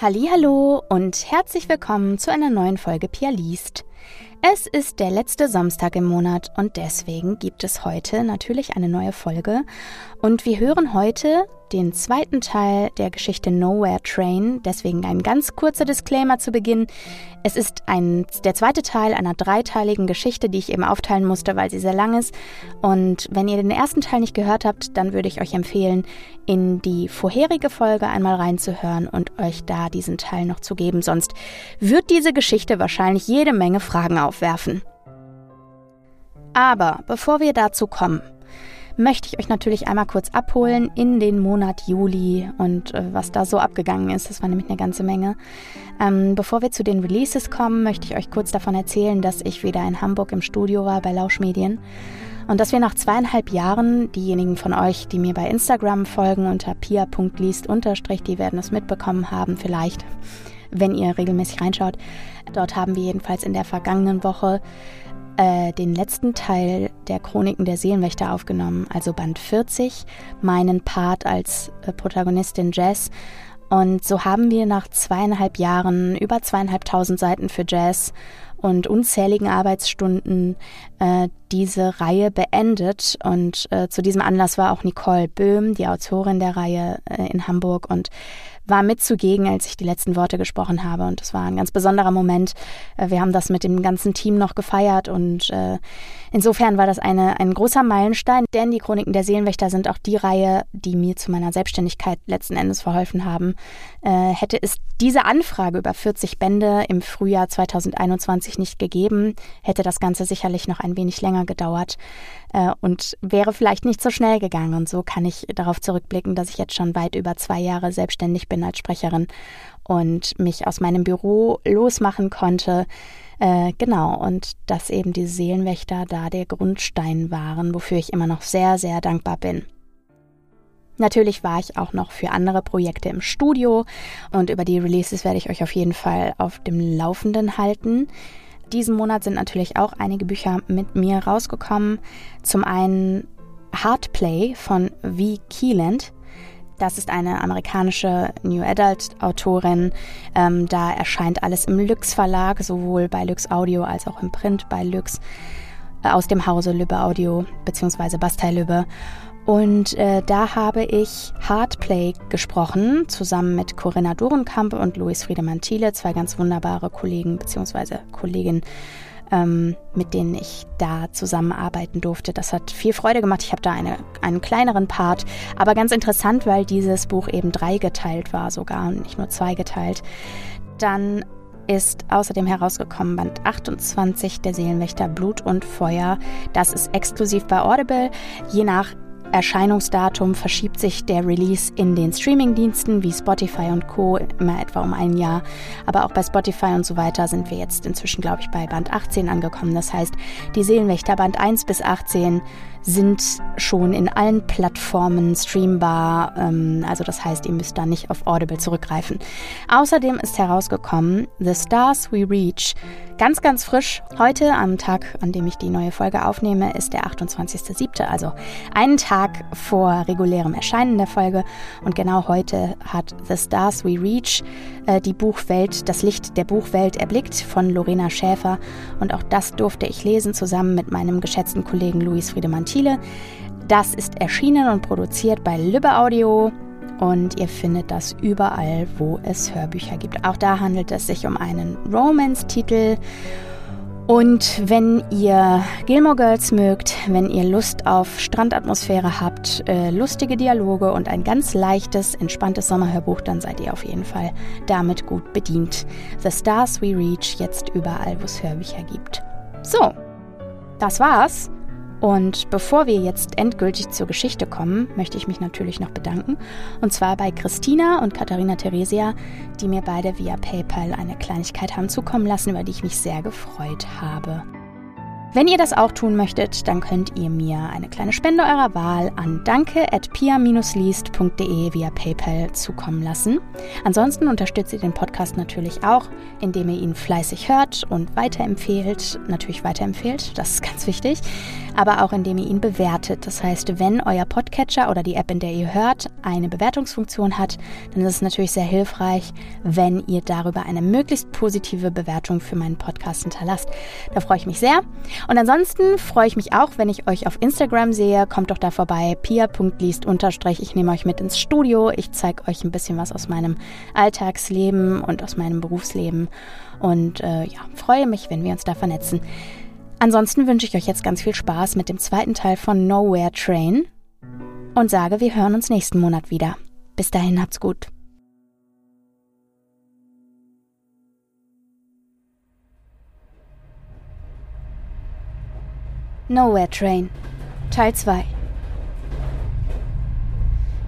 Hallo und herzlich willkommen zu einer neuen Folge Pia liest. Es ist der letzte Samstag im Monat und deswegen gibt es heute natürlich eine neue Folge. Und wir hören heute den zweiten Teil der Geschichte Nowhere Train. Deswegen ein ganz kurzer Disclaimer zu Beginn. Es ist ein, der zweite Teil einer dreiteiligen Geschichte, die ich eben aufteilen musste, weil sie sehr lang ist. Und wenn ihr den ersten Teil nicht gehört habt, dann würde ich euch empfehlen, in die vorherige Folge einmal reinzuhören und euch da diesen Teil noch zu geben. Sonst wird diese Geschichte wahrscheinlich jede Menge Fragen aufwerfen. Aber bevor wir dazu kommen, möchte ich euch natürlich einmal kurz abholen in den Monat Juli und äh, was da so abgegangen ist. Das war nämlich eine ganze Menge. Ähm, bevor wir zu den Releases kommen, möchte ich euch kurz davon erzählen, dass ich wieder in Hamburg im Studio war bei Lauschmedien und dass wir nach zweieinhalb Jahren, diejenigen von euch, die mir bei Instagram folgen unter pia.liest die werden es mitbekommen haben vielleicht, wenn ihr regelmäßig reinschaut. Dort haben wir jedenfalls in der vergangenen Woche äh, den letzten Teil der Chroniken der Seelenwächter aufgenommen, also Band 40, meinen Part als äh, Protagonistin Jazz. Und so haben wir nach zweieinhalb Jahren über zweieinhalbtausend Seiten für Jazz und unzähligen Arbeitsstunden äh, diese Reihe beendet. Und äh, zu diesem Anlass war auch Nicole Böhm, die Autorin der Reihe äh, in Hamburg und war mit zugegen, als ich die letzten Worte gesprochen habe. Und es war ein ganz besonderer Moment. Äh, wir haben das mit dem ganzen Team noch gefeiert und äh, insofern war das eine, ein großer Meilenstein, denn die Chroniken der Seelenwächter sind auch die Reihe, die mir zu meiner Selbstständigkeit letzten Endes verholfen haben. Äh, hätte es diese Anfrage über 40 Bände im Frühjahr 2021 nicht gegeben, hätte das Ganze sicherlich noch ein wenig länger gedauert äh, und wäre vielleicht nicht so schnell gegangen. Und so kann ich darauf zurückblicken, dass ich jetzt schon weit über zwei Jahre selbstständig bin als Sprecherin und mich aus meinem Büro losmachen konnte. Äh, genau, und dass eben die Seelenwächter da der Grundstein waren, wofür ich immer noch sehr, sehr dankbar bin. Natürlich war ich auch noch für andere Projekte im Studio und über die Releases werde ich euch auf jeden Fall auf dem Laufenden halten diesen Monat sind natürlich auch einige Bücher mit mir rausgekommen. Zum einen Hardplay von V. Keeland. Das ist eine amerikanische New Adult Autorin. Ähm, da erscheint alles im Lüx Verlag, sowohl bei Lüx Audio als auch im Print bei Lüx äh, aus dem Hause Lübbe Audio bzw. Bastei Lübbe. Und äh, da habe ich Hardplay gesprochen, zusammen mit Corinna Dorenkamp und Luis Friedemann Thiele, zwei ganz wunderbare Kollegen bzw. Kolleginnen, ähm, mit denen ich da zusammenarbeiten durfte. Das hat viel Freude gemacht. Ich habe da eine, einen kleineren Part, aber ganz interessant, weil dieses Buch eben dreigeteilt war sogar und nicht nur zweigeteilt. Dann ist außerdem herausgekommen Band 28 der Seelenwächter Blut und Feuer. Das ist exklusiv bei Audible. Je nach Erscheinungsdatum verschiebt sich der Release in den Streamingdiensten wie Spotify und Co. immer etwa um ein Jahr. Aber auch bei Spotify und so weiter sind wir jetzt inzwischen, glaube ich, bei Band 18 angekommen. Das heißt, die Seelenwächter Band 1 bis 18 sind schon in allen Plattformen streambar. Ähm, also das heißt, ihr müsst da nicht auf Audible zurückgreifen. Außerdem ist herausgekommen The Stars We Reach. Ganz, ganz frisch. Heute, am Tag, an dem ich die neue Folge aufnehme, ist der 28.07., also einen Tag vor regulärem Erscheinen der Folge. Und genau heute hat The Stars We Reach äh, die Buchwelt, das Licht der Buchwelt erblickt von Lorena Schäfer. Und auch das durfte ich lesen, zusammen mit meinem geschätzten Kollegen Luis Friedemann Thiele. Das ist erschienen und produziert bei Lübbe Audio und ihr findet das überall, wo es Hörbücher gibt. Auch da handelt es sich um einen Romance-Titel. Und wenn ihr Gilmore Girls mögt, wenn ihr Lust auf Strandatmosphäre habt, äh, lustige Dialoge und ein ganz leichtes, entspanntes Sommerhörbuch, dann seid ihr auf jeden Fall damit gut bedient. The Stars We Reach jetzt überall, wo es Hörbücher gibt. So, das war's. Und bevor wir jetzt endgültig zur Geschichte kommen, möchte ich mich natürlich noch bedanken. Und zwar bei Christina und Katharina Theresia, die mir beide via PayPal eine Kleinigkeit haben zukommen lassen, über die ich mich sehr gefreut habe. Wenn ihr das auch tun möchtet, dann könnt ihr mir eine kleine Spende eurer Wahl an danke.pia-liest.de via PayPal zukommen lassen. Ansonsten unterstützt ihr den Podcast natürlich auch, indem ihr ihn fleißig hört und weiterempfehlt. Natürlich weiterempfehlt, das ist ganz wichtig. Aber auch indem ihr ihn bewertet. Das heißt, wenn euer Podcatcher oder die App, in der ihr hört, eine Bewertungsfunktion hat, dann ist es natürlich sehr hilfreich, wenn ihr darüber eine möglichst positive Bewertung für meinen Podcast hinterlasst. Da freue ich mich sehr. Und ansonsten freue ich mich auch, wenn ich euch auf Instagram sehe. Kommt doch da vorbei, pia.liest Ich nehme euch mit ins Studio. Ich zeige euch ein bisschen was aus meinem Alltagsleben und aus meinem Berufsleben. Und äh, ja, freue mich, wenn wir uns da vernetzen. Ansonsten wünsche ich euch jetzt ganz viel Spaß mit dem zweiten Teil von Nowhere Train und sage, wir hören uns nächsten Monat wieder. Bis dahin habt's gut. Nowhere Train Teil 2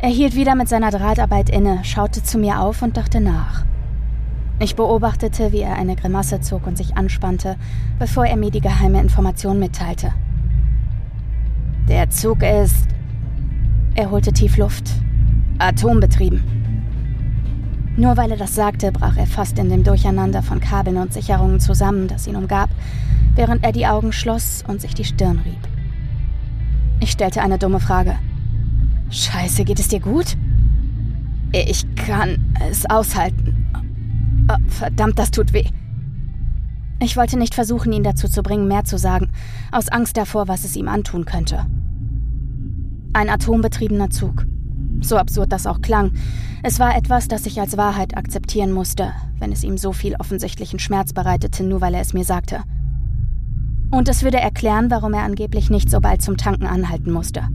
Er hielt wieder mit seiner Drahtarbeit inne, schaute zu mir auf und dachte nach. Ich beobachtete, wie er eine Grimasse zog und sich anspannte, bevor er mir die geheime Information mitteilte. Der Zug ist. Er holte tief Luft. Atombetrieben. Nur weil er das sagte, brach er fast in dem Durcheinander von Kabeln und Sicherungen zusammen, das ihn umgab, während er die Augen schloss und sich die Stirn rieb. Ich stellte eine dumme Frage. Scheiße, geht es dir gut? Ich kann es aushalten. Oh, verdammt, das tut weh. Ich wollte nicht versuchen, ihn dazu zu bringen, mehr zu sagen, aus Angst davor, was es ihm antun könnte. Ein atombetriebener Zug. So absurd das auch klang, es war etwas, das ich als Wahrheit akzeptieren musste, wenn es ihm so viel offensichtlichen Schmerz bereitete, nur weil er es mir sagte. Und es würde erklären, warum er angeblich nicht so bald zum Tanken anhalten musste.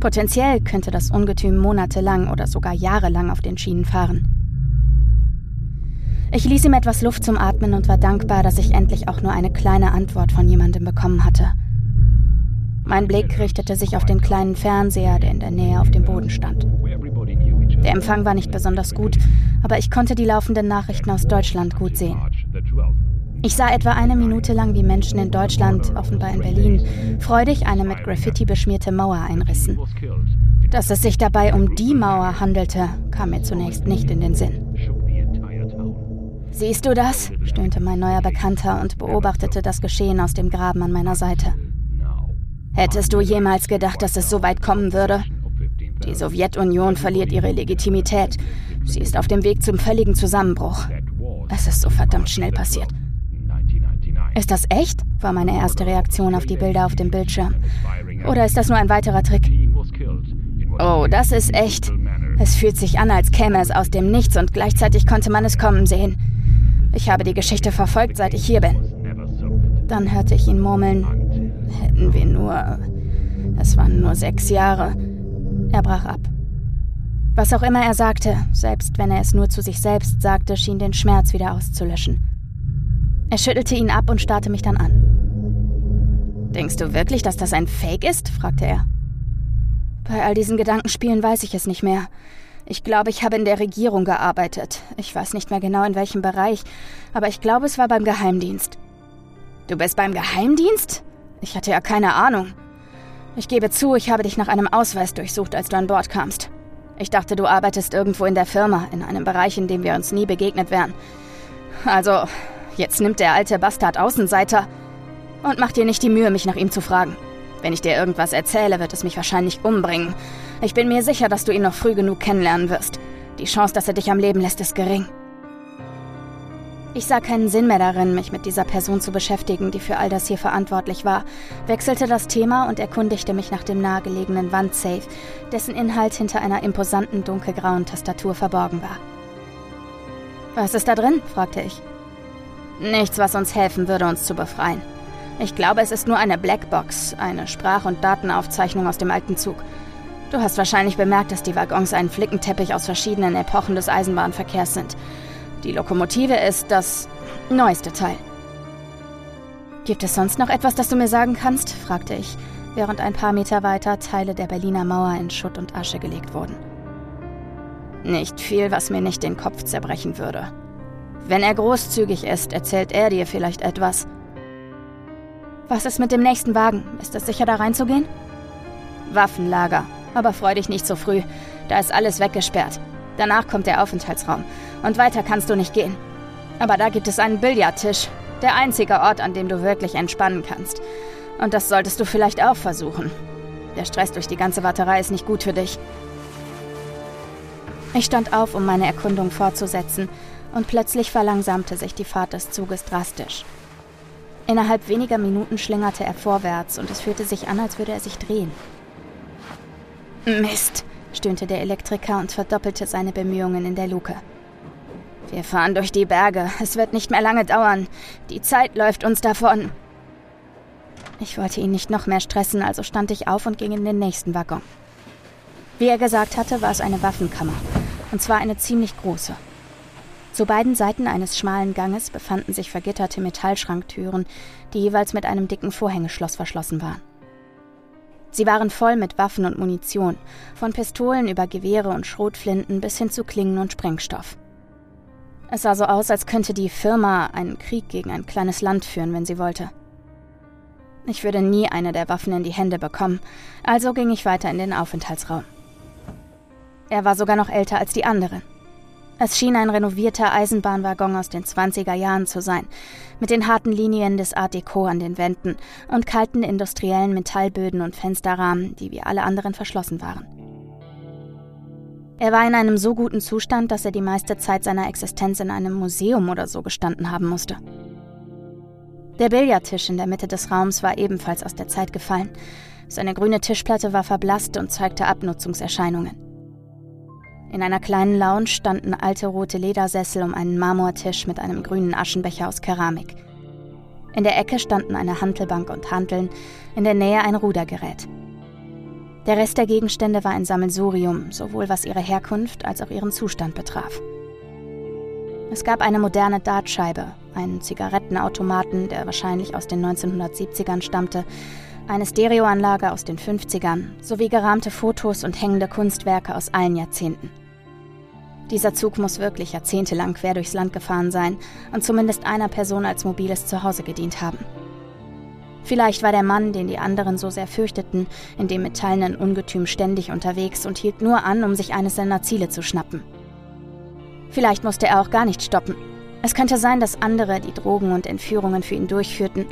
Potenziell könnte das Ungetüm monatelang oder sogar jahrelang auf den Schienen fahren. Ich ließ ihm etwas Luft zum Atmen und war dankbar, dass ich endlich auch nur eine kleine Antwort von jemandem bekommen hatte. Mein Blick richtete sich auf den kleinen Fernseher, der in der Nähe auf dem Boden stand. Der Empfang war nicht besonders gut, aber ich konnte die laufenden Nachrichten aus Deutschland gut sehen. Ich sah etwa eine Minute lang, wie Menschen in Deutschland, offenbar in Berlin, freudig eine mit Graffiti beschmierte Mauer einrissen. Dass es sich dabei um die Mauer handelte, kam mir zunächst nicht in den Sinn. Siehst du das? stöhnte mein neuer Bekannter und beobachtete das Geschehen aus dem Graben an meiner Seite. Hättest du jemals gedacht, dass es so weit kommen würde? Die Sowjetunion verliert ihre Legitimität. Sie ist auf dem Weg zum völligen Zusammenbruch. Es ist so verdammt schnell passiert. Ist das echt? war meine erste Reaktion auf die Bilder auf dem Bildschirm. Oder ist das nur ein weiterer Trick? Oh, das ist echt. Es fühlt sich an, als käme es aus dem Nichts und gleichzeitig konnte man es kommen sehen. Ich habe die Geschichte verfolgt, seit ich hier bin. Dann hörte ich ihn murmeln. Hätten wir nur. Es waren nur sechs Jahre. Er brach ab. Was auch immer er sagte, selbst wenn er es nur zu sich selbst sagte, schien den Schmerz wieder auszulöschen. Er schüttelte ihn ab und starrte mich dann an. Denkst du wirklich, dass das ein Fake ist? fragte er. Bei all diesen Gedankenspielen weiß ich es nicht mehr. Ich glaube, ich habe in der Regierung gearbeitet. Ich weiß nicht mehr genau in welchem Bereich, aber ich glaube, es war beim Geheimdienst. Du bist beim Geheimdienst? Ich hatte ja keine Ahnung. Ich gebe zu, ich habe dich nach einem Ausweis durchsucht, als du an Bord kamst. Ich dachte, du arbeitest irgendwo in der Firma, in einem Bereich, in dem wir uns nie begegnet wären. Also, jetzt nimmt der alte Bastard Außenseiter und mach dir nicht die Mühe, mich nach ihm zu fragen. Wenn ich dir irgendwas erzähle, wird es mich wahrscheinlich umbringen. Ich bin mir sicher, dass du ihn noch früh genug kennenlernen wirst. Die Chance, dass er dich am Leben lässt, ist gering. Ich sah keinen Sinn mehr darin, mich mit dieser Person zu beschäftigen, die für all das hier verantwortlich war, wechselte das Thema und erkundigte mich nach dem nahegelegenen Wandsafe, dessen Inhalt hinter einer imposanten dunkelgrauen Tastatur verborgen war. Was ist da drin? fragte ich. Nichts, was uns helfen würde, uns zu befreien. Ich glaube, es ist nur eine Blackbox, eine Sprach- und Datenaufzeichnung aus dem alten Zug. Du hast wahrscheinlich bemerkt, dass die Waggons ein Flickenteppich aus verschiedenen Epochen des Eisenbahnverkehrs sind. Die Lokomotive ist das neueste Teil. Gibt es sonst noch etwas, das du mir sagen kannst? fragte ich, während ein paar Meter weiter Teile der Berliner Mauer in Schutt und Asche gelegt wurden. Nicht viel, was mir nicht den Kopf zerbrechen würde. Wenn er großzügig ist, erzählt er dir vielleicht etwas. Was ist mit dem nächsten Wagen? Ist es sicher, da reinzugehen? Waffenlager. Aber freu dich nicht so früh. Da ist alles weggesperrt. Danach kommt der Aufenthaltsraum. Und weiter kannst du nicht gehen. Aber da gibt es einen Billardtisch. Der einzige Ort, an dem du wirklich entspannen kannst. Und das solltest du vielleicht auch versuchen. Der Stress durch die ganze Warterei ist nicht gut für dich. Ich stand auf, um meine Erkundung fortzusetzen, und plötzlich verlangsamte sich die Fahrt des Zuges drastisch. Innerhalb weniger Minuten schlingerte er vorwärts und es fühlte sich an, als würde er sich drehen. Mist, stöhnte der Elektriker und verdoppelte seine Bemühungen in der Luke. Wir fahren durch die Berge. Es wird nicht mehr lange dauern. Die Zeit läuft uns davon. Ich wollte ihn nicht noch mehr stressen, also stand ich auf und ging in den nächsten Waggon. Wie er gesagt hatte, war es eine Waffenkammer. Und zwar eine ziemlich große. Zu beiden Seiten eines schmalen Ganges befanden sich vergitterte Metallschranktüren, die jeweils mit einem dicken Vorhängeschloss verschlossen waren. Sie waren voll mit Waffen und Munition, von Pistolen über Gewehre und Schrotflinten bis hin zu Klingen und Sprengstoff. Es sah so aus, als könnte die Firma einen Krieg gegen ein kleines Land führen, wenn sie wollte. Ich würde nie eine der Waffen in die Hände bekommen, also ging ich weiter in den Aufenthaltsraum. Er war sogar noch älter als die anderen. Es schien ein renovierter Eisenbahnwaggon aus den 20er Jahren zu sein, mit den harten Linien des Art Deco an den Wänden und kalten industriellen Metallböden und Fensterrahmen, die wie alle anderen verschlossen waren. Er war in einem so guten Zustand, dass er die meiste Zeit seiner Existenz in einem Museum oder so gestanden haben musste. Der Billardtisch in der Mitte des Raums war ebenfalls aus der Zeit gefallen. Seine grüne Tischplatte war verblasst und zeigte Abnutzungserscheinungen. In einer kleinen Lounge standen alte rote Ledersessel um einen Marmortisch mit einem grünen Aschenbecher aus Keramik. In der Ecke standen eine Hantelbank und Hanteln, in der Nähe ein Rudergerät. Der Rest der Gegenstände war ein Sammelsurium, sowohl was ihre Herkunft als auch ihren Zustand betraf. Es gab eine moderne Dartscheibe, einen Zigarettenautomaten, der wahrscheinlich aus den 1970ern stammte, eine Stereoanlage aus den 50ern sowie gerahmte Fotos und hängende Kunstwerke aus allen Jahrzehnten. Dieser Zug muss wirklich jahrzehntelang quer durchs Land gefahren sein und zumindest einer Person als mobiles Zuhause gedient haben. Vielleicht war der Mann, den die anderen so sehr fürchteten, in dem metallenen Ungetüm ständig unterwegs und hielt nur an, um sich eines seiner Ziele zu schnappen. Vielleicht musste er auch gar nicht stoppen. Es könnte sein, dass andere, die Drogen und Entführungen für ihn durchführten,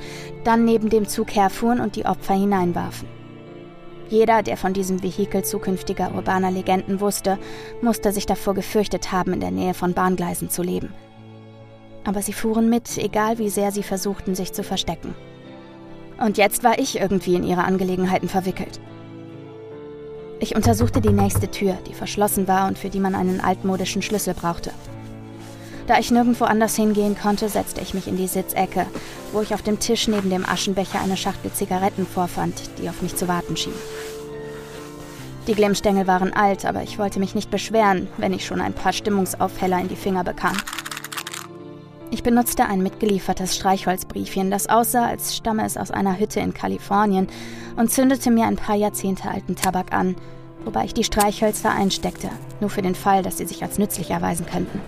dann neben dem Zug herfuhren und die Opfer hineinwarfen. Jeder, der von diesem Vehikel zukünftiger urbaner Legenden wusste, musste sich davor gefürchtet haben, in der Nähe von Bahngleisen zu leben. Aber sie fuhren mit, egal wie sehr sie versuchten, sich zu verstecken. Und jetzt war ich irgendwie in ihre Angelegenheiten verwickelt. Ich untersuchte die nächste Tür, die verschlossen war und für die man einen altmodischen Schlüssel brauchte. Da ich nirgendwo anders hingehen konnte, setzte ich mich in die Sitzecke, wo ich auf dem Tisch neben dem Aschenbecher eine Schachtel Zigaretten vorfand, die auf mich zu warten schien. Die Glimmstängel waren alt, aber ich wollte mich nicht beschweren, wenn ich schon ein paar Stimmungsaufheller in die Finger bekam. Ich benutzte ein mitgeliefertes Streichholzbriefchen, das aussah, als stamme es aus einer Hütte in Kalifornien, und zündete mir ein paar Jahrzehnte alten Tabak an, wobei ich die Streichhölzer einsteckte, nur für den Fall, dass sie sich als nützlich erweisen könnten.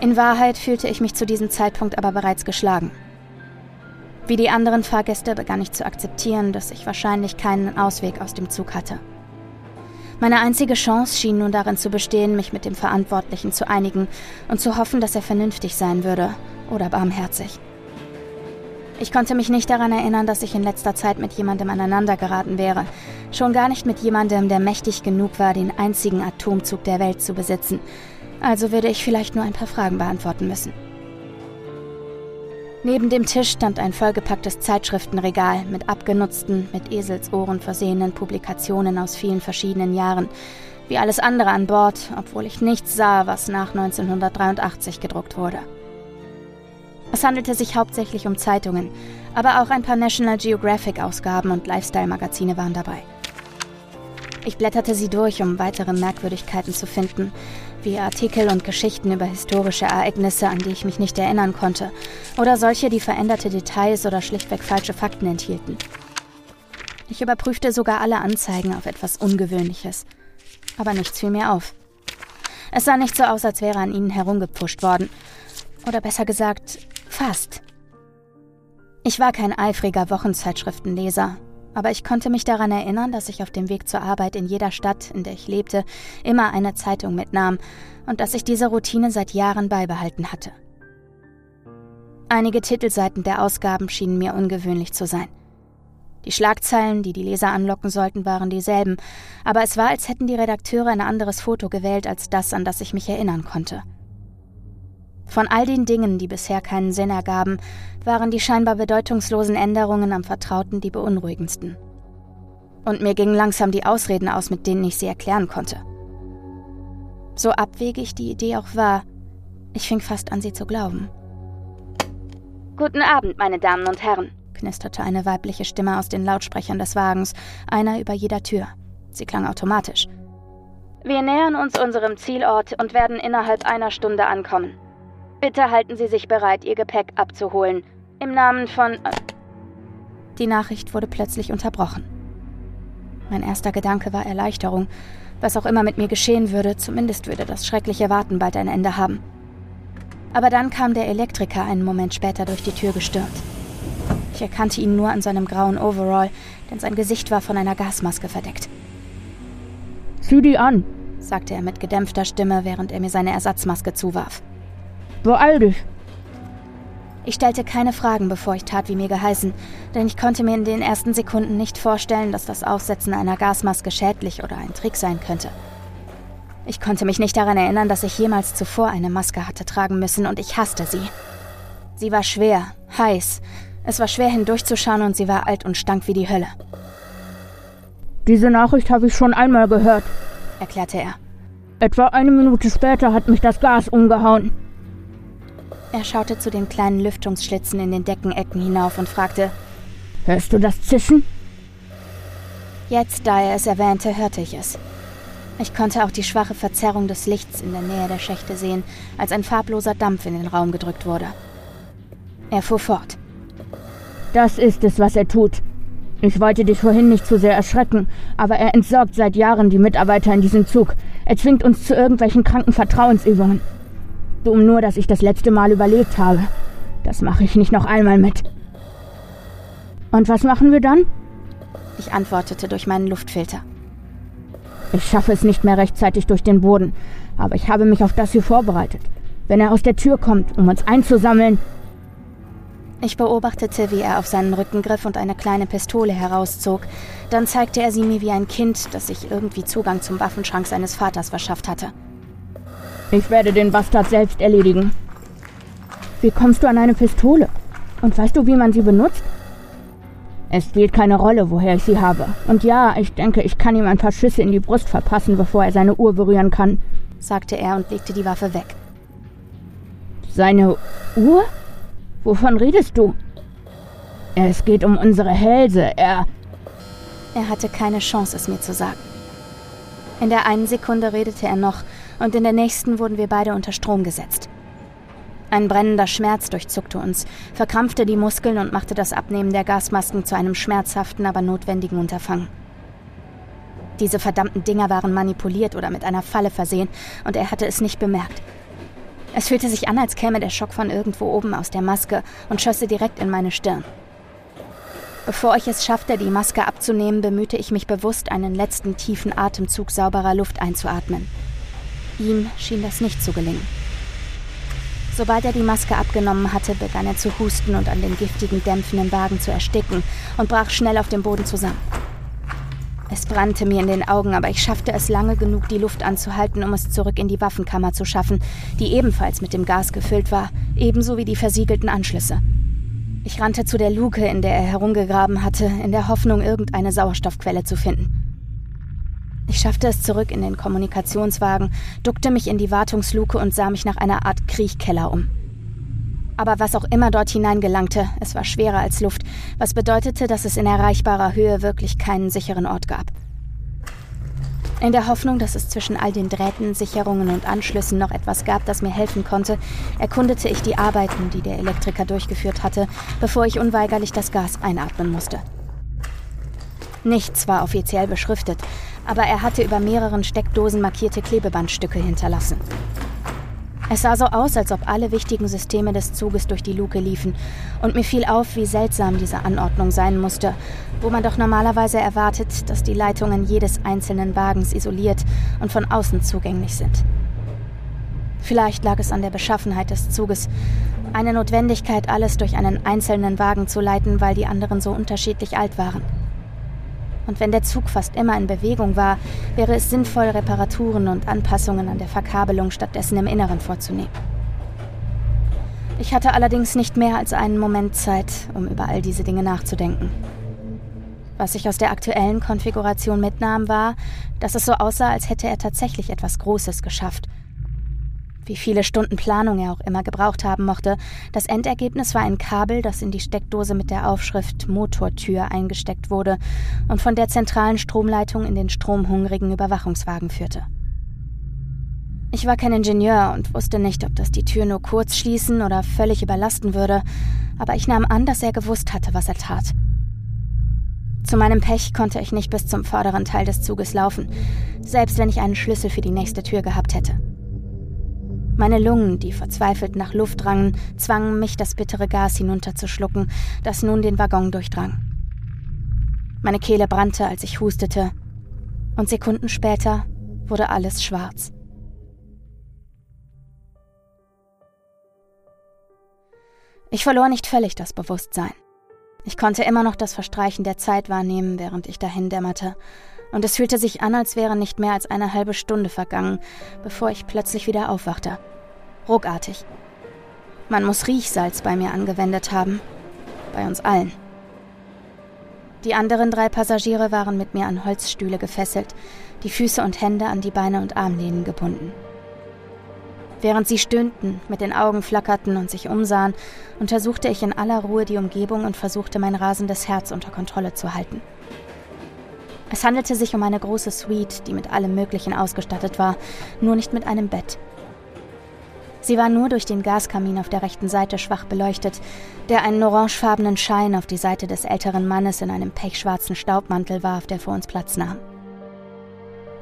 In Wahrheit fühlte ich mich zu diesem Zeitpunkt aber bereits geschlagen. Wie die anderen Fahrgäste begann ich zu akzeptieren, dass ich wahrscheinlich keinen Ausweg aus dem Zug hatte. Meine einzige Chance schien nun darin zu bestehen, mich mit dem Verantwortlichen zu einigen und zu hoffen, dass er vernünftig sein würde oder barmherzig. Ich konnte mich nicht daran erinnern, dass ich in letzter Zeit mit jemandem aneinandergeraten wäre. Schon gar nicht mit jemandem, der mächtig genug war, den einzigen Atomzug der Welt zu besitzen. Also würde ich vielleicht nur ein paar Fragen beantworten müssen. Neben dem Tisch stand ein vollgepacktes Zeitschriftenregal mit abgenutzten, mit Eselsohren versehenen Publikationen aus vielen verschiedenen Jahren, wie alles andere an Bord, obwohl ich nichts sah, was nach 1983 gedruckt wurde. Es handelte sich hauptsächlich um Zeitungen, aber auch ein paar National Geographic-Ausgaben und Lifestyle-Magazine waren dabei. Ich blätterte sie durch, um weitere Merkwürdigkeiten zu finden, wie Artikel und Geschichten über historische Ereignisse, an die ich mich nicht erinnern konnte, oder solche, die veränderte Details oder schlichtweg falsche Fakten enthielten. Ich überprüfte sogar alle Anzeigen auf etwas Ungewöhnliches, aber nichts fiel mir auf. Es sah nicht so aus, als wäre an ihnen herumgepfuscht worden, oder besser gesagt, fast. Ich war kein eifriger Wochenzeitschriftenleser aber ich konnte mich daran erinnern, dass ich auf dem Weg zur Arbeit in jeder Stadt, in der ich lebte, immer eine Zeitung mitnahm und dass ich diese Routine seit Jahren beibehalten hatte. Einige Titelseiten der Ausgaben schienen mir ungewöhnlich zu sein. Die Schlagzeilen, die die Leser anlocken sollten, waren dieselben, aber es war, als hätten die Redakteure ein anderes Foto gewählt als das, an das ich mich erinnern konnte. Von all den Dingen, die bisher keinen Sinn ergaben, waren die scheinbar bedeutungslosen Änderungen am Vertrauten die beunruhigendsten. Und mir gingen langsam die Ausreden aus, mit denen ich sie erklären konnte. So abwegig die Idee auch war, ich fing fast an, sie zu glauben. Guten Abend, meine Damen und Herren, knisterte eine weibliche Stimme aus den Lautsprechern des Wagens, einer über jeder Tür. Sie klang automatisch. Wir nähern uns unserem Zielort und werden innerhalb einer Stunde ankommen. Bitte halten Sie sich bereit, Ihr Gepäck abzuholen. Im Namen von... Die Nachricht wurde plötzlich unterbrochen. Mein erster Gedanke war Erleichterung. Was auch immer mit mir geschehen würde, zumindest würde das schreckliche Warten bald ein Ende haben. Aber dann kam der Elektriker einen Moment später durch die Tür gestürmt. Ich erkannte ihn nur an seinem grauen Overall, denn sein Gesicht war von einer Gasmaske verdeckt. Zieh die an, sagte er mit gedämpfter Stimme, während er mir seine Ersatzmaske zuwarf. Beeil dich! Ich stellte keine Fragen, bevor ich tat, wie mir geheißen, denn ich konnte mir in den ersten Sekunden nicht vorstellen, dass das Aufsetzen einer Gasmaske schädlich oder ein Trick sein könnte. Ich konnte mich nicht daran erinnern, dass ich jemals zuvor eine Maske hatte tragen müssen, und ich hasste sie. Sie war schwer, heiß, es war schwer hindurchzuschauen und sie war alt und stank wie die Hölle. Diese Nachricht habe ich schon einmal gehört, erklärte er. Etwa eine Minute später hat mich das Gas umgehauen. Er schaute zu den kleinen Lüftungsschlitzen in den Deckenecken hinauf und fragte: Hörst du das Zischen? Jetzt, da er es erwähnte, hörte ich es. Ich konnte auch die schwache Verzerrung des Lichts in der Nähe der Schächte sehen, als ein farbloser Dampf in den Raum gedrückt wurde. Er fuhr fort. Das ist es, was er tut. Ich wollte dich vorhin nicht zu sehr erschrecken, aber er entsorgt seit Jahren die Mitarbeiter in diesem Zug. Er zwingt uns zu irgendwelchen kranken Vertrauensübungen. Dumm nur, dass ich das letzte Mal überlebt habe. Das mache ich nicht noch einmal mit. Und was machen wir dann? Ich antwortete durch meinen Luftfilter. Ich schaffe es nicht mehr rechtzeitig durch den Boden, aber ich habe mich auf das hier vorbereitet. Wenn er aus der Tür kommt, um uns einzusammeln. Ich beobachtete, wie er auf seinen Rücken griff und eine kleine Pistole herauszog. Dann zeigte er sie mir wie ein Kind, das sich irgendwie Zugang zum Waffenschrank seines Vaters verschafft hatte. Ich werde den Bastard selbst erledigen. Wie kommst du an eine Pistole? Und weißt du, wie man sie benutzt? Es spielt keine Rolle, woher ich sie habe. Und ja, ich denke, ich kann ihm ein paar Schüsse in die Brust verpassen, bevor er seine Uhr berühren kann, sagte er und legte die Waffe weg. Seine Uhr? Wovon redest du? Es geht um unsere Hälse. Er. Er hatte keine Chance, es mir zu sagen. In der einen Sekunde redete er noch, und in der nächsten wurden wir beide unter Strom gesetzt. Ein brennender Schmerz durchzuckte uns, verkrampfte die Muskeln und machte das Abnehmen der Gasmasken zu einem schmerzhaften, aber notwendigen Unterfangen. Diese verdammten Dinger waren manipuliert oder mit einer Falle versehen, und er hatte es nicht bemerkt. Es fühlte sich an, als käme der Schock von irgendwo oben aus der Maske und schösse direkt in meine Stirn. Bevor ich es schaffte, die Maske abzunehmen, bemühte ich mich bewusst, einen letzten tiefen Atemzug sauberer Luft einzuatmen. Ihm schien das nicht zu gelingen. Sobald er die Maske abgenommen hatte, begann er zu husten und an den giftigen Dämpfen im Wagen zu ersticken und brach schnell auf dem Boden zusammen. Es brannte mir in den Augen, aber ich schaffte es lange genug, die Luft anzuhalten, um es zurück in die Waffenkammer zu schaffen, die ebenfalls mit dem Gas gefüllt war, ebenso wie die versiegelten Anschlüsse. Ich rannte zu der Luke, in der er herumgegraben hatte, in der Hoffnung, irgendeine Sauerstoffquelle zu finden. Ich schaffte es zurück in den Kommunikationswagen, duckte mich in die Wartungsluke und sah mich nach einer Art Kriechkeller um. Aber was auch immer dort hineingelangte, es war schwerer als Luft, was bedeutete, dass es in erreichbarer Höhe wirklich keinen sicheren Ort gab. In der Hoffnung, dass es zwischen all den Drähten, Sicherungen und Anschlüssen noch etwas gab, das mir helfen konnte, erkundete ich die Arbeiten, die der Elektriker durchgeführt hatte, bevor ich unweigerlich das Gas einatmen musste. Nichts war offiziell beschriftet, aber er hatte über mehreren Steckdosen markierte Klebebandstücke hinterlassen. Es sah so aus, als ob alle wichtigen Systeme des Zuges durch die Luke liefen, und mir fiel auf, wie seltsam diese Anordnung sein musste, wo man doch normalerweise erwartet, dass die Leitungen jedes einzelnen Wagens isoliert und von außen zugänglich sind. Vielleicht lag es an der Beschaffenheit des Zuges, eine Notwendigkeit, alles durch einen einzelnen Wagen zu leiten, weil die anderen so unterschiedlich alt waren. Und wenn der Zug fast immer in Bewegung war, wäre es sinnvoll, Reparaturen und Anpassungen an der Verkabelung stattdessen im Inneren vorzunehmen. Ich hatte allerdings nicht mehr als einen Moment Zeit, um über all diese Dinge nachzudenken. Was ich aus der aktuellen Konfiguration mitnahm, war, dass es so aussah, als hätte er tatsächlich etwas Großes geschafft – wie viele Stunden Planung er auch immer gebraucht haben mochte, das Endergebnis war ein Kabel, das in die Steckdose mit der Aufschrift Motortür eingesteckt wurde und von der zentralen Stromleitung in den stromhungrigen Überwachungswagen führte. Ich war kein Ingenieur und wusste nicht, ob das die Tür nur kurz schließen oder völlig überlasten würde, aber ich nahm an, dass er gewusst hatte, was er tat. Zu meinem Pech konnte ich nicht bis zum vorderen Teil des Zuges laufen, selbst wenn ich einen Schlüssel für die nächste Tür gehabt hätte. Meine Lungen, die verzweifelt nach Luft drangen, zwangen mich, das bittere Gas hinunterzuschlucken, das nun den Waggon durchdrang. Meine Kehle brannte, als ich hustete, und Sekunden später wurde alles schwarz. Ich verlor nicht völlig das Bewusstsein. Ich konnte immer noch das Verstreichen der Zeit wahrnehmen, während ich dahin dämmerte, und es fühlte sich an, als wäre nicht mehr als eine halbe Stunde vergangen, bevor ich plötzlich wieder aufwachte ruckartig. Man muss Riechsalz bei mir angewendet haben. Bei uns allen. Die anderen drei Passagiere waren mit mir an Holzstühle gefesselt, die Füße und Hände an die Beine und Armlehnen gebunden. Während sie stöhnten, mit den Augen flackerten und sich umsahen, untersuchte ich in aller Ruhe die Umgebung und versuchte mein rasendes Herz unter Kontrolle zu halten. Es handelte sich um eine große Suite, die mit allem Möglichen ausgestattet war, nur nicht mit einem Bett. Sie war nur durch den Gaskamin auf der rechten Seite schwach beleuchtet, der einen orangefarbenen Schein auf die Seite des älteren Mannes in einem pechschwarzen Staubmantel warf, der vor uns Platz nahm.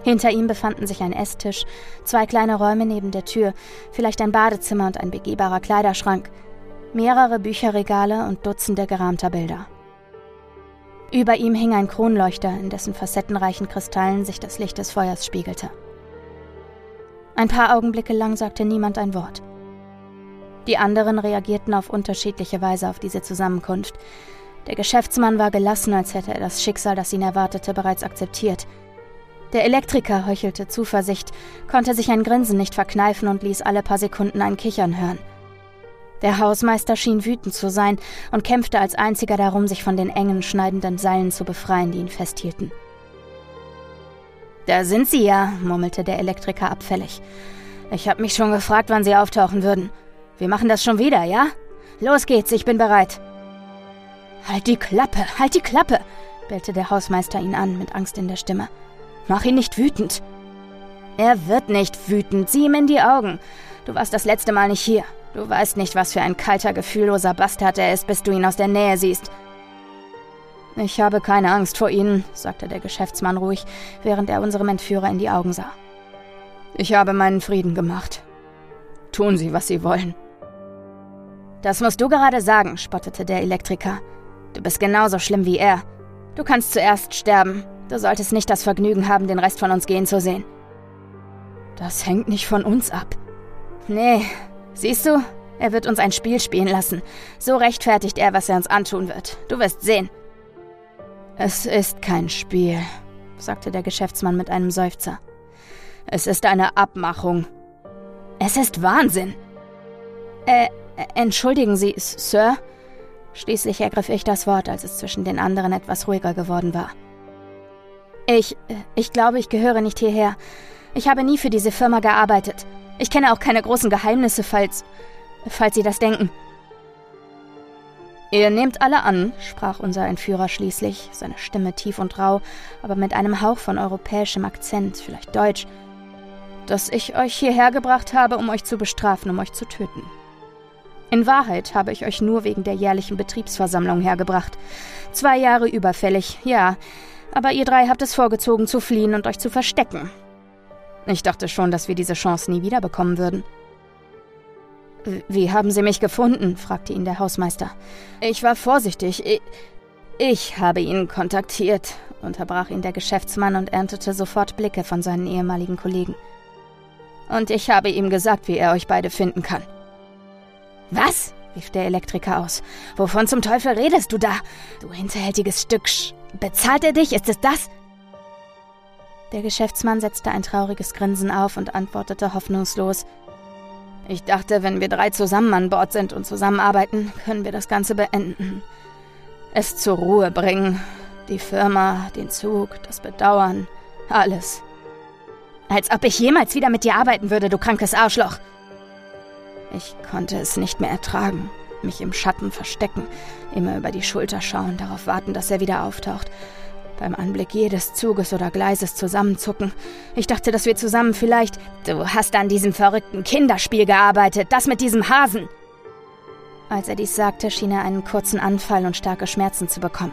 Hinter ihm befanden sich ein Esstisch, zwei kleine Räume neben der Tür, vielleicht ein Badezimmer und ein begehbarer Kleiderschrank, mehrere Bücherregale und Dutzende gerahmter Bilder. Über ihm hing ein Kronleuchter, in dessen facettenreichen Kristallen sich das Licht des Feuers spiegelte. Ein paar Augenblicke lang sagte niemand ein Wort. Die anderen reagierten auf unterschiedliche Weise auf diese Zusammenkunft. Der Geschäftsmann war gelassen, als hätte er das Schicksal, das ihn erwartete, bereits akzeptiert. Der Elektriker heuchelte Zuversicht, konnte sich ein Grinsen nicht verkneifen und ließ alle paar Sekunden ein Kichern hören. Der Hausmeister schien wütend zu sein und kämpfte als einziger darum, sich von den engen, schneidenden Seilen zu befreien, die ihn festhielten. Da sind Sie ja, murmelte der Elektriker abfällig. Ich habe mich schon gefragt, wann Sie auftauchen würden. Wir machen das schon wieder, ja? Los geht's, ich bin bereit. Halt die Klappe, halt die Klappe, bellte der Hausmeister ihn an, mit Angst in der Stimme. Mach ihn nicht wütend. Er wird nicht wütend, sieh ihm in die Augen. Du warst das letzte Mal nicht hier. Du weißt nicht, was für ein kalter, gefühlloser Bastard er ist, bis du ihn aus der Nähe siehst. Ich habe keine Angst vor Ihnen, sagte der Geschäftsmann ruhig, während er unserem Entführer in die Augen sah. Ich habe meinen Frieden gemacht. Tun Sie, was Sie wollen. Das musst du gerade sagen, spottete der Elektriker. Du bist genauso schlimm wie er. Du kannst zuerst sterben. Du solltest nicht das Vergnügen haben, den Rest von uns gehen zu sehen. Das hängt nicht von uns ab. Nee, siehst du, er wird uns ein Spiel spielen lassen. So rechtfertigt er, was er uns antun wird. Du wirst sehen. Es ist kein Spiel, sagte der Geschäftsmann mit einem Seufzer. Es ist eine Abmachung. Es ist Wahnsinn. Äh, entschuldigen Sie, Sir? Schließlich ergriff ich das Wort, als es zwischen den anderen etwas ruhiger geworden war. Ich, ich glaube, ich gehöre nicht hierher. Ich habe nie für diese Firma gearbeitet. Ich kenne auch keine großen Geheimnisse, falls, falls Sie das denken. Ihr nehmt alle an, sprach unser Entführer schließlich, seine Stimme tief und rau, aber mit einem Hauch von europäischem Akzent, vielleicht Deutsch, dass ich euch hierher gebracht habe, um euch zu bestrafen, um euch zu töten. In Wahrheit habe ich euch nur wegen der jährlichen Betriebsversammlung hergebracht. Zwei Jahre überfällig, ja, aber ihr drei habt es vorgezogen zu fliehen und euch zu verstecken. Ich dachte schon, dass wir diese Chance nie wiederbekommen würden. Wie haben Sie mich gefunden? fragte ihn der Hausmeister. Ich war vorsichtig. Ich, ich habe ihn kontaktiert, unterbrach ihn der Geschäftsmann und erntete sofort Blicke von seinen ehemaligen Kollegen. Und ich habe ihm gesagt, wie er euch beide finden kann. Was? rief der Elektriker aus. Wovon zum Teufel redest du da? Du hinterhältiges Stück Sch Bezahlt er dich? Ist es das? Der Geschäftsmann setzte ein trauriges Grinsen auf und antwortete hoffnungslos. Ich dachte, wenn wir drei zusammen an Bord sind und zusammenarbeiten, können wir das Ganze beenden. Es zur Ruhe bringen. Die Firma, den Zug, das Bedauern, alles. Als ob ich jemals wieder mit dir arbeiten würde, du krankes Arschloch. Ich konnte es nicht mehr ertragen. Mich im Schatten verstecken, immer über die Schulter schauen, darauf warten, dass er wieder auftaucht. Beim Anblick jedes Zuges oder Gleises zusammenzucken. Ich dachte, dass wir zusammen vielleicht. Du hast an diesem verrückten Kinderspiel gearbeitet, das mit diesem Hasen. Als er dies sagte, schien er einen kurzen Anfall und starke Schmerzen zu bekommen.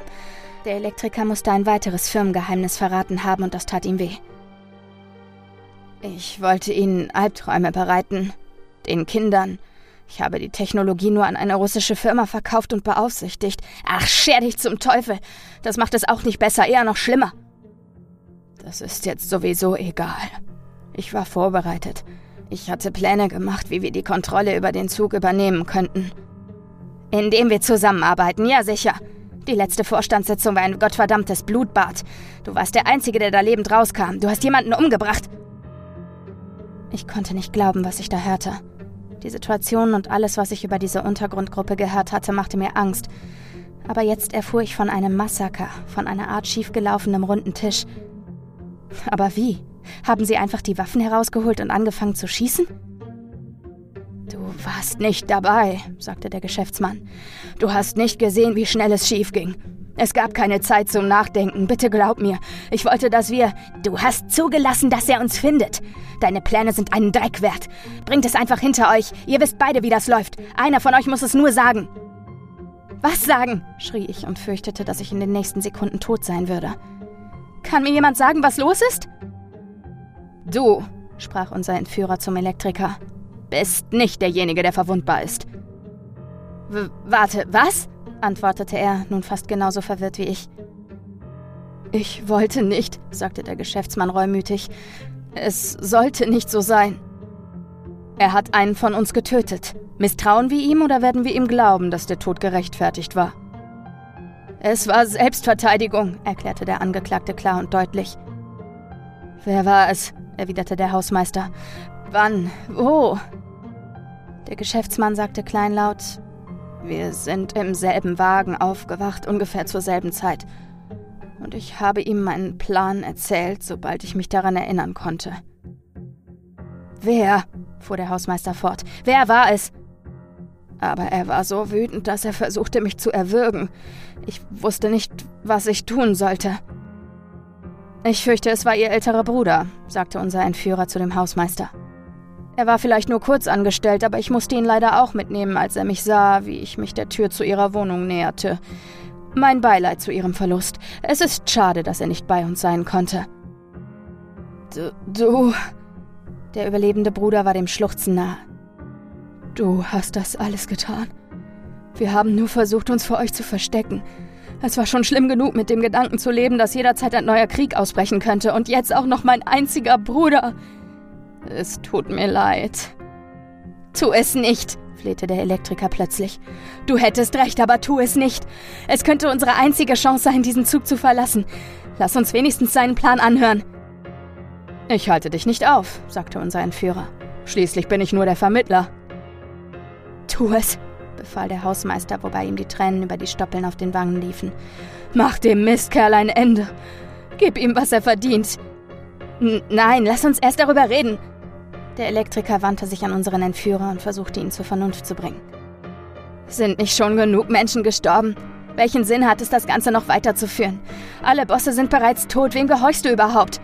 Der Elektriker musste ein weiteres Firmengeheimnis verraten haben und das tat ihm weh. Ich wollte ihnen Albträume bereiten, den Kindern. Ich habe die Technologie nur an eine russische Firma verkauft und beaufsichtigt. Ach, scher dich zum Teufel. Das macht es auch nicht besser, eher noch schlimmer. Das ist jetzt sowieso egal. Ich war vorbereitet. Ich hatte Pläne gemacht, wie wir die Kontrolle über den Zug übernehmen könnten. Indem wir zusammenarbeiten, ja sicher. Die letzte Vorstandssitzung war ein gottverdammtes Blutbad. Du warst der Einzige, der da lebend rauskam. Du hast jemanden umgebracht. Ich konnte nicht glauben, was ich da hörte. Die Situation und alles, was ich über diese Untergrundgruppe gehört hatte, machte mir Angst. Aber jetzt erfuhr ich von einem Massaker, von einer Art schiefgelaufenem runden Tisch. Aber wie? Haben sie einfach die Waffen herausgeholt und angefangen zu schießen? Du warst nicht dabei, sagte der Geschäftsmann. Du hast nicht gesehen, wie schnell es schief ging. Es gab keine Zeit zum Nachdenken, bitte glaub mir. Ich wollte, dass wir. Du hast zugelassen, dass er uns findet. Deine Pläne sind einen Dreck wert. Bringt es einfach hinter euch. Ihr wisst beide, wie das läuft. Einer von euch muss es nur sagen. Was sagen? schrie ich und fürchtete, dass ich in den nächsten Sekunden tot sein würde. Kann mir jemand sagen, was los ist? Du, sprach unser Entführer zum Elektriker, bist nicht derjenige, der verwundbar ist. W warte, was? Antwortete er, nun fast genauso verwirrt wie ich. Ich wollte nicht, sagte der Geschäftsmann reumütig. Es sollte nicht so sein. Er hat einen von uns getötet. Misstrauen wir ihm oder werden wir ihm glauben, dass der Tod gerechtfertigt war? Es war Selbstverteidigung, erklärte der Angeklagte klar und deutlich. Wer war es? erwiderte der Hausmeister. Wann? Wo? Der Geschäftsmann sagte kleinlaut, wir sind im selben Wagen aufgewacht, ungefähr zur selben Zeit. Und ich habe ihm meinen Plan erzählt, sobald ich mich daran erinnern konnte. Wer? fuhr der Hausmeister fort. Wer war es? Aber er war so wütend, dass er versuchte, mich zu erwürgen. Ich wusste nicht, was ich tun sollte. Ich fürchte, es war ihr älterer Bruder, sagte unser Entführer zu dem Hausmeister. Er war vielleicht nur kurz angestellt, aber ich musste ihn leider auch mitnehmen, als er mich sah, wie ich mich der Tür zu ihrer Wohnung näherte. Mein Beileid zu ihrem Verlust. Es ist schade, dass er nicht bei uns sein konnte. Du. du der überlebende Bruder war dem Schluchzen nahe. Du hast das alles getan. Wir haben nur versucht, uns vor euch zu verstecken. Es war schon schlimm genug, mit dem Gedanken zu leben, dass jederzeit ein neuer Krieg ausbrechen könnte. Und jetzt auch noch mein einziger Bruder. Es tut mir leid. Tu es nicht, flehte der Elektriker plötzlich. Du hättest recht, aber tu es nicht. Es könnte unsere einzige Chance sein, diesen Zug zu verlassen. Lass uns wenigstens seinen Plan anhören. Ich halte dich nicht auf, sagte unser Entführer. Schließlich bin ich nur der Vermittler. Tu es, befahl der Hausmeister, wobei ihm die Tränen über die Stoppeln auf den Wangen liefen. Mach dem Mistkerl ein Ende. Gib ihm, was er verdient. N nein, lass uns erst darüber reden, der Elektriker wandte sich an unseren Entführer und versuchte ihn zur Vernunft zu bringen. Sind nicht schon genug Menschen gestorben? Welchen Sinn hat es, das Ganze noch weiterzuführen? Alle Bosse sind bereits tot. Wem gehorchst du überhaupt?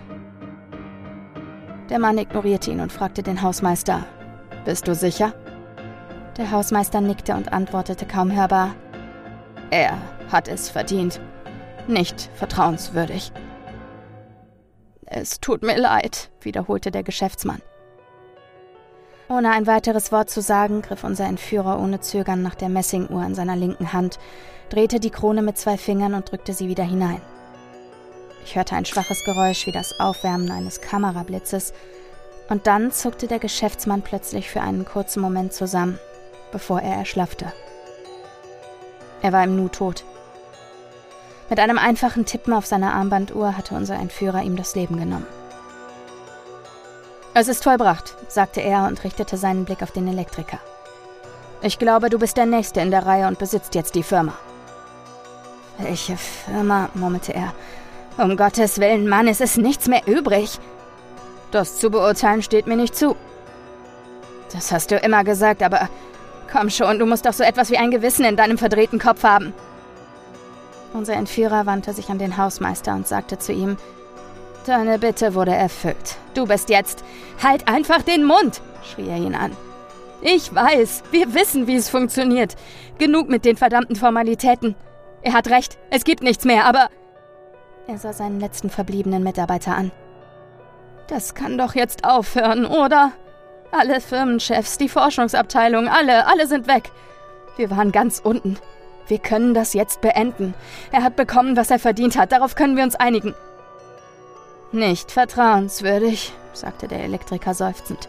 Der Mann ignorierte ihn und fragte den Hausmeister: Bist du sicher? Der Hausmeister nickte und antwortete kaum hörbar: Er hat es verdient. Nicht vertrauenswürdig. Es tut mir leid, wiederholte der Geschäftsmann. Ohne ein weiteres Wort zu sagen, griff unser Entführer ohne Zögern nach der Messinguhr in seiner linken Hand, drehte die Krone mit zwei Fingern und drückte sie wieder hinein. Ich hörte ein schwaches Geräusch wie das Aufwärmen eines Kamerablitzes, Und dann zuckte der Geschäftsmann plötzlich für einen kurzen Moment zusammen, bevor er erschlaffte. Er war im Nu tot. Mit einem einfachen Tippen auf seiner Armbanduhr hatte unser Entführer ihm das Leben genommen. Es ist vollbracht, sagte er und richtete seinen Blick auf den Elektriker. Ich glaube, du bist der Nächste in der Reihe und besitzt jetzt die Firma. Welche Firma? murmelte er. Um Gottes Willen, Mann, es ist nichts mehr übrig. Das zu beurteilen steht mir nicht zu. Das hast du immer gesagt, aber komm schon, du musst doch so etwas wie ein Gewissen in deinem verdrehten Kopf haben. Unser Entführer wandte sich an den Hausmeister und sagte zu ihm, Deine Bitte wurde erfüllt. Du bist jetzt. Halt einfach den Mund, schrie er ihn an. Ich weiß, wir wissen, wie es funktioniert. Genug mit den verdammten Formalitäten. Er hat recht, es gibt nichts mehr, aber. Er sah seinen letzten verbliebenen Mitarbeiter an. Das kann doch jetzt aufhören, oder? Alle Firmenchefs, die Forschungsabteilung, alle, alle sind weg. Wir waren ganz unten. Wir können das jetzt beenden. Er hat bekommen, was er verdient hat. Darauf können wir uns einigen. Nicht vertrauenswürdig, sagte der Elektriker seufzend.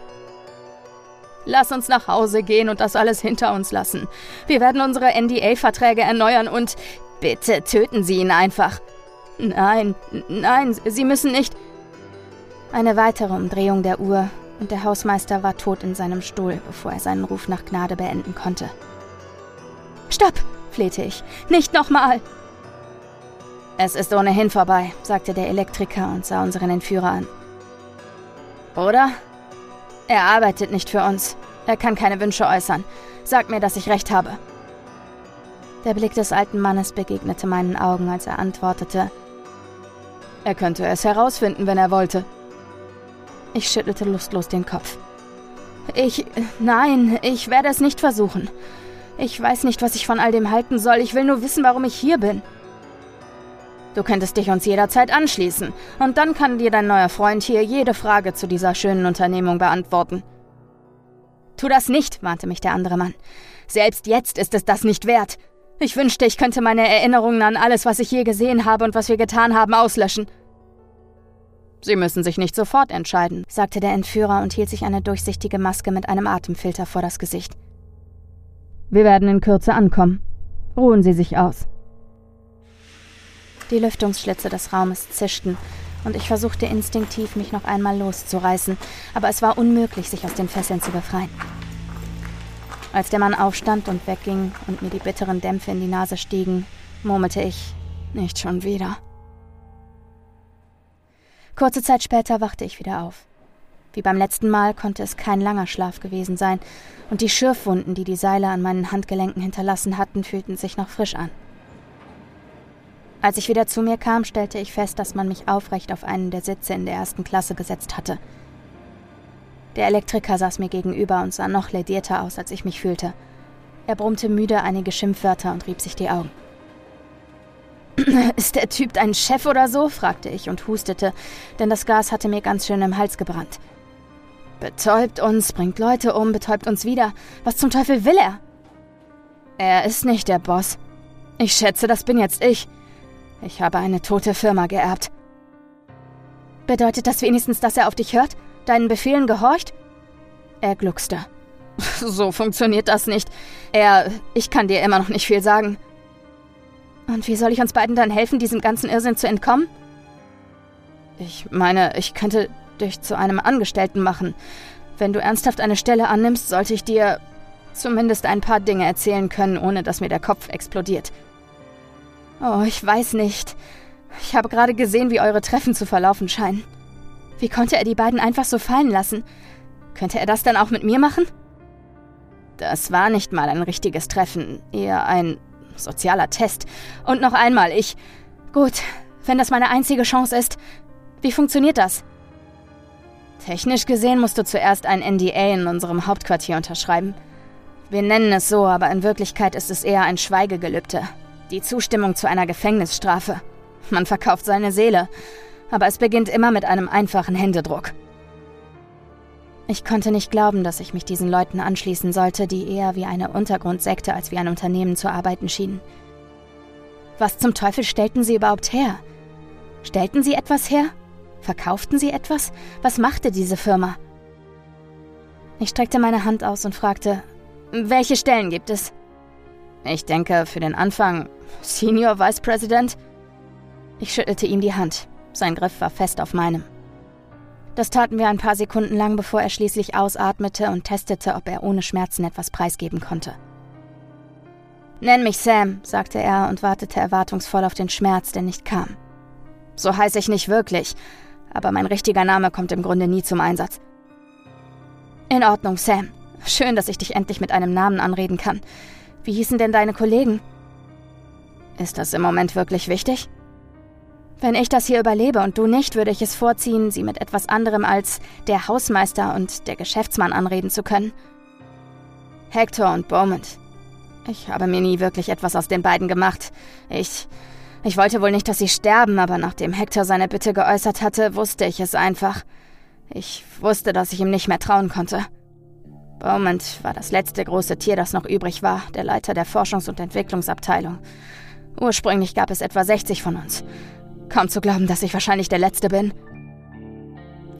Lass uns nach Hause gehen und das alles hinter uns lassen. Wir werden unsere NDA-Verträge erneuern und bitte töten Sie ihn einfach. Nein, nein, Sie müssen nicht. Eine weitere Umdrehung der Uhr und der Hausmeister war tot in seinem Stuhl, bevor er seinen Ruf nach Gnade beenden konnte. Stopp, flehte ich. Nicht nochmal! Es ist ohnehin vorbei, sagte der Elektriker und sah unseren Entführer an. Oder? Er arbeitet nicht für uns. Er kann keine Wünsche äußern. Sag mir, dass ich recht habe. Der Blick des alten Mannes begegnete meinen Augen, als er antwortete. Er könnte es herausfinden, wenn er wollte. Ich schüttelte lustlos den Kopf. Ich. Nein, ich werde es nicht versuchen. Ich weiß nicht, was ich von all dem halten soll. Ich will nur wissen, warum ich hier bin. Du könntest dich uns jederzeit anschließen, und dann kann dir dein neuer Freund hier jede Frage zu dieser schönen Unternehmung beantworten. Tu das nicht, warnte mich der andere Mann. Selbst jetzt ist es das nicht wert. Ich wünschte, ich könnte meine Erinnerungen an alles, was ich je gesehen habe und was wir getan haben, auslöschen. Sie müssen sich nicht sofort entscheiden, sagte der Entführer und hielt sich eine durchsichtige Maske mit einem Atemfilter vor das Gesicht. Wir werden in Kürze ankommen. Ruhen Sie sich aus. Die Lüftungsschlitze des Raumes zischten, und ich versuchte instinktiv, mich noch einmal loszureißen, aber es war unmöglich, sich aus den Fesseln zu befreien. Als der Mann aufstand und wegging und mir die bitteren Dämpfe in die Nase stiegen, murmelte ich, nicht schon wieder. Kurze Zeit später wachte ich wieder auf. Wie beim letzten Mal konnte es kein langer Schlaf gewesen sein, und die Schürfwunden, die die Seile an meinen Handgelenken hinterlassen hatten, fühlten sich noch frisch an. Als ich wieder zu mir kam, stellte ich fest, dass man mich aufrecht auf einen der Sitze in der ersten Klasse gesetzt hatte. Der Elektriker saß mir gegenüber und sah noch ledierter aus, als ich mich fühlte. Er brummte müde einige Schimpfwörter und rieb sich die Augen. Ist der Typ dein Chef oder so? fragte ich und hustete, denn das Gas hatte mir ganz schön im Hals gebrannt. Betäubt uns, bringt Leute um, betäubt uns wieder. Was zum Teufel will er? Er ist nicht der Boss. Ich schätze, das bin jetzt ich. Ich habe eine tote Firma geerbt. Bedeutet das wenigstens, dass er auf dich hört? Deinen Befehlen gehorcht? Er gluckste. So funktioniert das nicht. Er. Ich kann dir immer noch nicht viel sagen. Und wie soll ich uns beiden dann helfen, diesem ganzen Irrsinn zu entkommen? Ich meine, ich könnte dich zu einem Angestellten machen. Wenn du ernsthaft eine Stelle annimmst, sollte ich dir zumindest ein paar Dinge erzählen können, ohne dass mir der Kopf explodiert. Oh, ich weiß nicht. Ich habe gerade gesehen, wie eure Treffen zu verlaufen scheinen. Wie konnte er die beiden einfach so fallen lassen? Könnte er das dann auch mit mir machen? Das war nicht mal ein richtiges Treffen, eher ein sozialer Test. Und noch einmal, ich. Gut, wenn das meine einzige Chance ist, wie funktioniert das? Technisch gesehen musst du zuerst ein NDA in unserem Hauptquartier unterschreiben. Wir nennen es so, aber in Wirklichkeit ist es eher ein Schweigegelübde. Die Zustimmung zu einer Gefängnisstrafe. Man verkauft seine Seele. Aber es beginnt immer mit einem einfachen Händedruck. Ich konnte nicht glauben, dass ich mich diesen Leuten anschließen sollte, die eher wie eine Untergrundsekte als wie ein Unternehmen zu arbeiten schienen. Was zum Teufel stellten sie überhaupt her? Stellten sie etwas her? Verkauften sie etwas? Was machte diese Firma? Ich streckte meine Hand aus und fragte, welche Stellen gibt es? Ich denke, für den Anfang Senior Vice President. Ich schüttelte ihm die Hand. Sein Griff war fest auf meinem. Das taten wir ein paar Sekunden lang, bevor er schließlich ausatmete und testete, ob er ohne Schmerzen etwas preisgeben konnte. Nenn mich Sam, sagte er und wartete erwartungsvoll auf den Schmerz, der nicht kam. So heiße ich nicht wirklich, aber mein richtiger Name kommt im Grunde nie zum Einsatz. In Ordnung, Sam. Schön, dass ich dich endlich mit einem Namen anreden kann. Wie hießen denn deine Kollegen? Ist das im Moment wirklich wichtig? Wenn ich das hier überlebe und du nicht, würde ich es vorziehen, sie mit etwas anderem als der Hausmeister und der Geschäftsmann anreden zu können. Hector und Beaumont. Ich habe mir nie wirklich etwas aus den beiden gemacht. Ich. Ich wollte wohl nicht, dass sie sterben, aber nachdem Hector seine Bitte geäußert hatte, wusste ich es einfach. Ich wusste, dass ich ihm nicht mehr trauen konnte. Beaumont war das letzte große Tier, das noch übrig war, der Leiter der Forschungs- und Entwicklungsabteilung. Ursprünglich gab es etwa 60 von uns. Kaum zu glauben, dass ich wahrscheinlich der Letzte bin.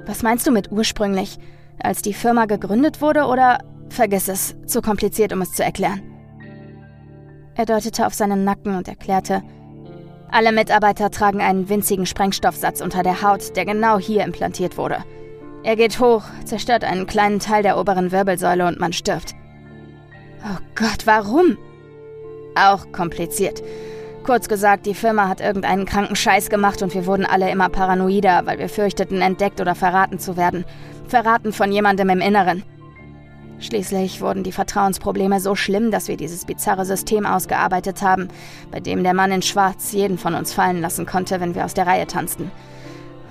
Was meinst du mit ursprünglich? Als die Firma gegründet wurde oder vergiss es, zu kompliziert, um es zu erklären? Er deutete auf seinen Nacken und erklärte, alle Mitarbeiter tragen einen winzigen Sprengstoffsatz unter der Haut, der genau hier implantiert wurde. Er geht hoch, zerstört einen kleinen Teil der oberen Wirbelsäule und man stirbt. Oh Gott, warum? Auch kompliziert. Kurz gesagt, die Firma hat irgendeinen kranken Scheiß gemacht und wir wurden alle immer paranoider, weil wir fürchteten, entdeckt oder verraten zu werden. Verraten von jemandem im Inneren. Schließlich wurden die Vertrauensprobleme so schlimm, dass wir dieses bizarre System ausgearbeitet haben, bei dem der Mann in Schwarz jeden von uns fallen lassen konnte, wenn wir aus der Reihe tanzten.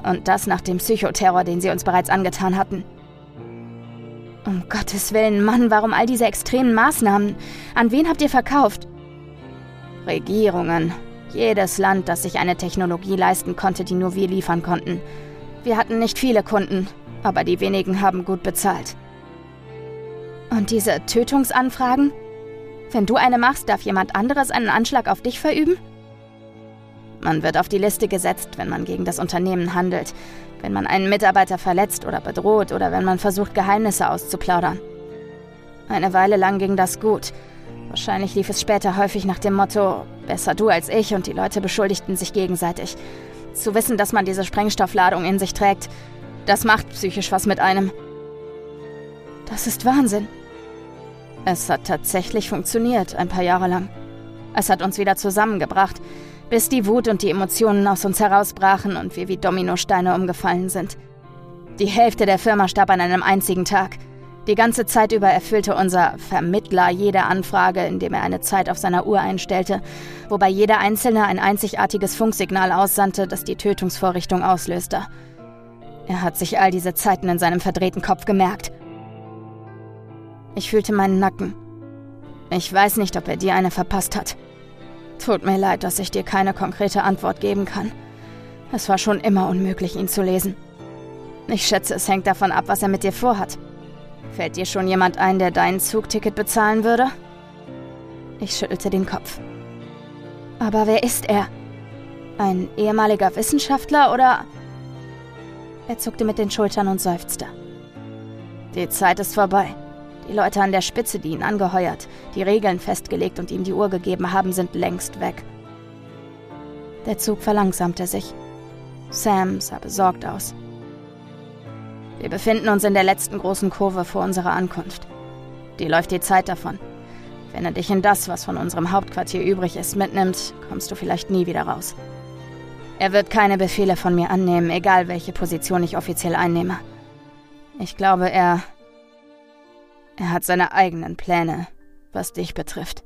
Und das nach dem Psychoterror, den sie uns bereits angetan hatten. Um Gottes Willen, Mann, warum all diese extremen Maßnahmen? An wen habt ihr verkauft? Regierungen. Jedes Land, das sich eine Technologie leisten konnte, die nur wir liefern konnten. Wir hatten nicht viele Kunden, aber die wenigen haben gut bezahlt. Und diese Tötungsanfragen? Wenn du eine machst, darf jemand anderes einen Anschlag auf dich verüben? Man wird auf die Liste gesetzt, wenn man gegen das Unternehmen handelt, wenn man einen Mitarbeiter verletzt oder bedroht oder wenn man versucht, Geheimnisse auszuplaudern. Eine Weile lang ging das gut, Wahrscheinlich lief es später häufig nach dem Motto, besser du als ich und die Leute beschuldigten sich gegenseitig. Zu wissen, dass man diese Sprengstoffladung in sich trägt, das macht psychisch was mit einem. Das ist Wahnsinn. Es hat tatsächlich funktioniert, ein paar Jahre lang. Es hat uns wieder zusammengebracht, bis die Wut und die Emotionen aus uns herausbrachen und wir wie Dominosteine umgefallen sind. Die Hälfte der Firma starb an einem einzigen Tag – die ganze Zeit über erfüllte unser Vermittler jede Anfrage, indem er eine Zeit auf seiner Uhr einstellte, wobei jeder Einzelne ein einzigartiges Funksignal aussandte, das die Tötungsvorrichtung auslöste. Er hat sich all diese Zeiten in seinem verdrehten Kopf gemerkt. Ich fühlte meinen Nacken. Ich weiß nicht, ob er dir eine verpasst hat. Tut mir leid, dass ich dir keine konkrete Antwort geben kann. Es war schon immer unmöglich, ihn zu lesen. Ich schätze, es hängt davon ab, was er mit dir vorhat. Fällt dir schon jemand ein, der dein Zugticket bezahlen würde? Ich schüttelte den Kopf. Aber wer ist er? Ein ehemaliger Wissenschaftler oder... Er zuckte mit den Schultern und seufzte. Die Zeit ist vorbei. Die Leute an der Spitze, die ihn angeheuert, die Regeln festgelegt und ihm die Uhr gegeben haben, sind längst weg. Der Zug verlangsamte sich. Sam sah besorgt aus. Wir befinden uns in der letzten großen Kurve vor unserer Ankunft. Die läuft die Zeit davon. Wenn er dich in das, was von unserem Hauptquartier übrig ist, mitnimmt, kommst du vielleicht nie wieder raus. Er wird keine Befehle von mir annehmen, egal welche Position ich offiziell einnehme. Ich glaube, er... Er hat seine eigenen Pläne, was dich betrifft.